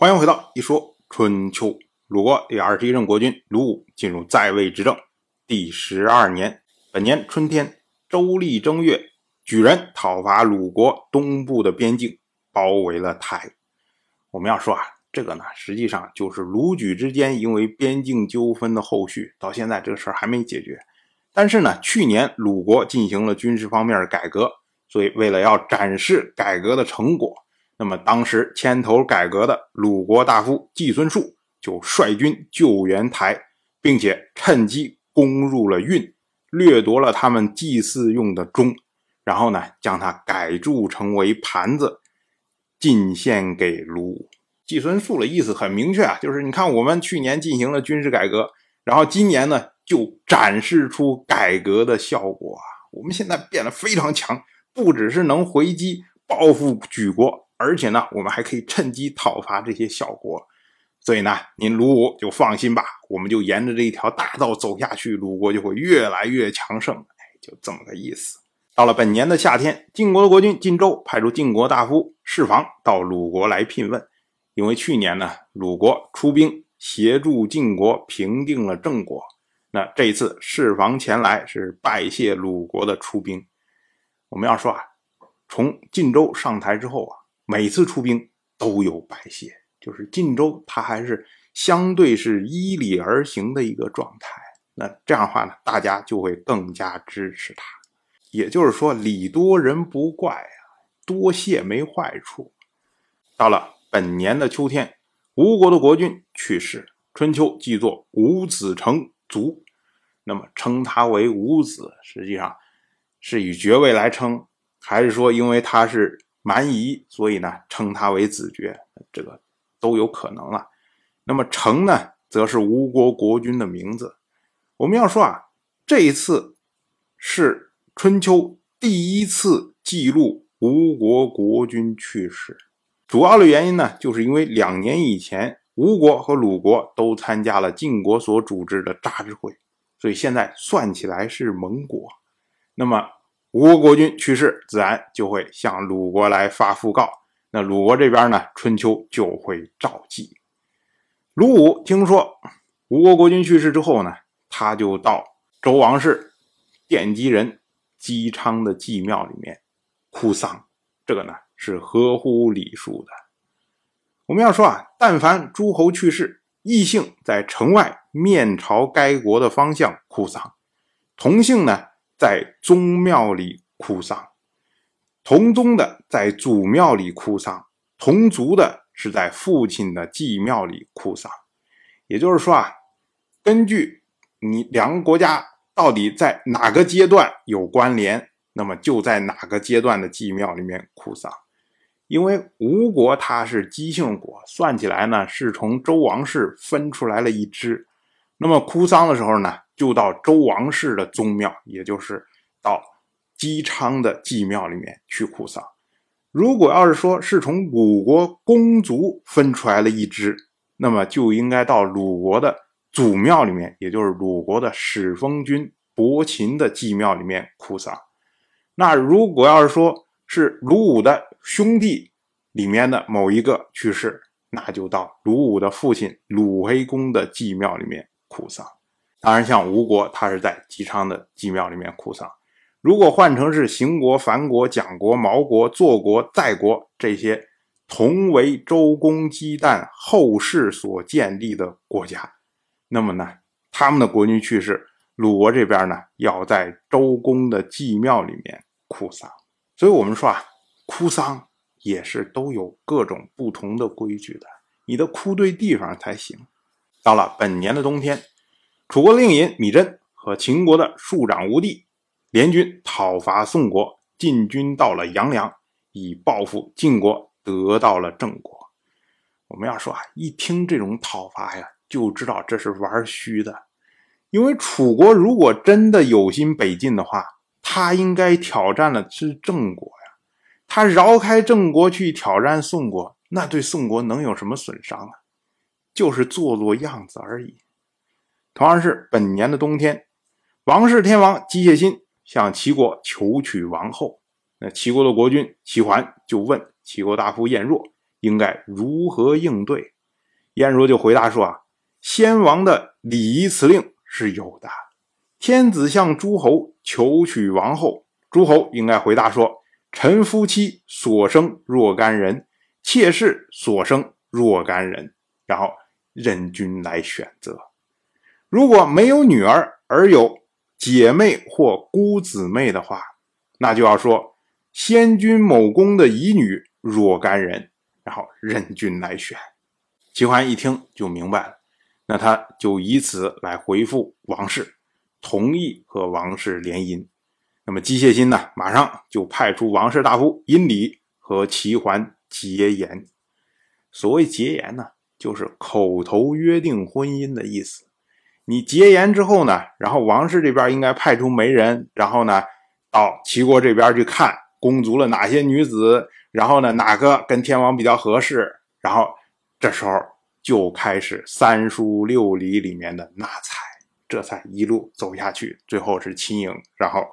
欢迎回到一说春秋。鲁国第二十一任国君鲁武进入在位执政第十二年，本年春天，周历正月，举人讨伐鲁国东部的边境，包围了台。我们要说啊，这个呢，实际上就是鲁举之间因为边境纠纷的后续，到现在这个事儿还没解决。但是呢，去年鲁国进行了军事方面的改革，所以为了要展示改革的成果。那么，当时牵头改革的鲁国大夫季孙树就率军救援台，并且趁机攻入了运，掠夺了他们祭祀用的钟，然后呢，将它改铸成为盘子，进献给鲁。季孙树的意思很明确啊，就是你看，我们去年进行了军事改革，然后今年呢，就展示出改革的效果啊，我们现在变得非常强，不只是能回击报复举国。而且呢，我们还可以趁机讨伐这些小国，所以呢，您鲁武就放心吧，我们就沿着这一条大道走下去，鲁国就会越来越强盛。哎，就这么个意思。到了本年的夏天，晋国的国君晋州派出晋国大夫释房到鲁国来聘问，因为去年呢，鲁国出兵协助晋国平定了郑国，那这一次释房前来是拜谢鲁国的出兵。我们要说啊，从晋州上台之后啊。每次出兵都有拜谢，就是晋州他还是相对是依礼而行的一个状态。那这样的话呢，大家就会更加支持他。也就是说，礼多人不怪啊，多谢没坏处。到了本年的秋天，吴国的国君去世，春秋记作吴子成卒。那么称他为吴子，实际上是以爵位来称，还是说因为他是？蛮夷，所以呢，称他为子爵，这个都有可能了。那么成呢，则是吴国国君的名字。我们要说啊，这一次是春秋第一次记录吴国国君去世。主要的原因呢，就是因为两年以前，吴国和鲁国都参加了晋国所组织的扎之会，所以现在算起来是盟国。那么。吴国国君去世，自然就会向鲁国来发讣告。那鲁国这边呢，春秋就会召祭。鲁武听说吴国国君去世之后呢，他就到周王室奠基人姬昌的祭庙里面哭丧。这个呢是合乎礼数的。我们要说啊，但凡诸侯去世，异姓在城外面朝该国的方向哭丧，同姓呢。在宗庙里哭丧，同宗的在祖庙里哭丧，同族的是在父亲的祭庙里哭丧。也就是说啊，根据你两个国家到底在哪个阶段有关联，那么就在哪个阶段的祭庙里面哭丧。因为吴国它是姬姓国，算起来呢是从周王室分出来了一支，那么哭丧的时候呢？就到周王室的宗庙，也就是到姬昌的祭庙里面去哭丧。如果要是说是从鲁国公族分出来了一支，那么就应该到鲁国的祖庙里面，也就是鲁国的始封君伯禽的祭庙里面哭丧。那如果要是说是鲁武的兄弟里面的某一个去世，那就到鲁武的父亲鲁黑公的祭庙里面哭丧。当然，像吴国，他是在姬昌的祭庙里面哭丧。如果换成是邢国、樊国、蒋国、毛国、祚国、在国这些同为周公姬旦后世所建立的国家，那么呢，他们的国君去世，鲁国这边呢，要在周公的祭庙里面哭丧。所以，我们说啊，哭丧也是都有各种不同的规矩的，你得哭对地方才行。到了本年的冬天。楚国令尹米真和秦国的庶长无地联军讨伐宋国，进军到了阳梁，以报复晋国，得到了郑国。我们要说啊，一听这种讨伐呀，就知道这是玩虚的。因为楚国如果真的有心北进的话，他应该挑战的是郑国呀。他绕开郑国去挑战宋国，那对宋国能有什么损伤啊？就是做做样子而已。同样是本年的冬天，王室天王姬谢辛向齐国求娶王后。那齐国的国君齐桓就问齐国大夫晏若应该如何应对？晏如就回答说：“啊，先王的礼仪辞令是有的。天子向诸侯求娶王后，诸侯应该回答说：‘臣夫妻所生若干人，妾室所生若干人。’然后任君来选择。如果没有女儿，而有姐妹或姑姊妹的话，那就要说。”先君某公的遗女若干人，然后任君来选。齐桓一听就明白了，那他就以此来回复王室，同意和王室联姻。那么机械心呢，马上就派出王室大夫殷礼和齐桓结言。所谓结言呢，就是口头约定婚姻的意思。你结言之后呢，然后王室这边应该派出媒人，然后呢到齐国这边去看。公足了哪些女子？然后呢，哪个跟天王比较合适？然后这时候就开始三书六礼里面的纳采，这才一路走下去，最后是亲迎，然后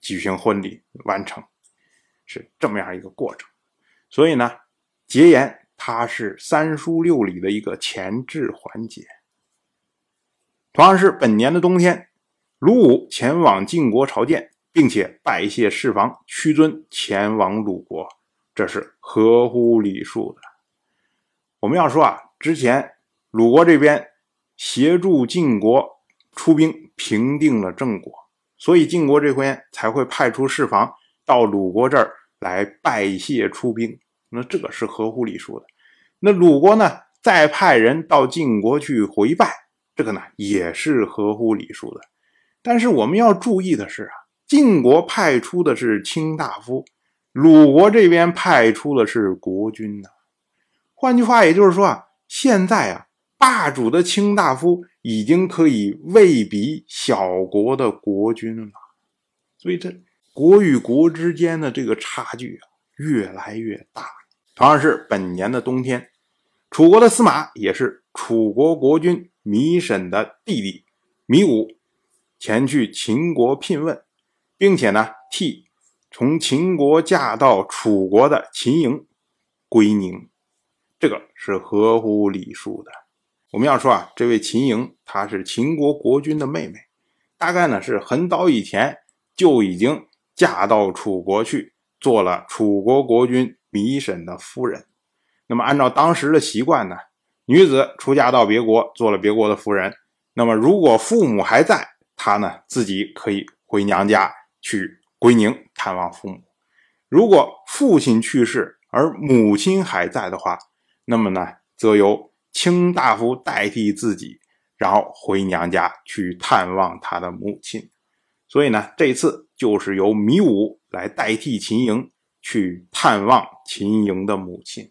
举行婚礼完成，是这么样一个过程。所以呢，结言它是三书六礼的一个前置环节。同样是本年的冬天，鲁武前往晋国朝见。并且拜谢侍房屈尊前往鲁国，这是合乎礼数的。我们要说啊，之前鲁国这边协助晋国出兵平定了郑国，所以晋国这回才会派出侍房到鲁国这儿来拜谢出兵。那这个是合乎礼数的。那鲁国呢，再派人到晋国去回拜，这个呢也是合乎礼数的。但是我们要注意的是啊。晋国派出的是卿大夫，鲁国这边派出的是国君呐。换句话，也就是说啊，现在啊，霸主的卿大夫已经可以位比小国的国君了。所以，这国与国之间的这个差距啊，越来越大。同样是本年的冬天，楚国的司马也是楚国国君芈沈的弟弟芈武，前去秦国聘问。并且呢，替从秦国嫁到楚国的秦莹归宁，这个是合乎礼数的。我们要说啊，这位秦莹她是秦国国君的妹妹，大概呢是很早以前就已经嫁到楚国去，做了楚国国君芈沈的夫人。那么按照当时的习惯呢，女子出嫁到别国，做了别国的夫人，那么如果父母还在，她呢自己可以回娘家。去归宁探望父母。如果父亲去世而母亲还在的话，那么呢，则由卿大夫代替自己，然后回娘家去探望他的母亲。所以呢，这次就是由米武来代替秦莹去探望秦莹的母亲。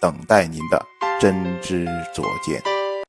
等待您的真知灼见。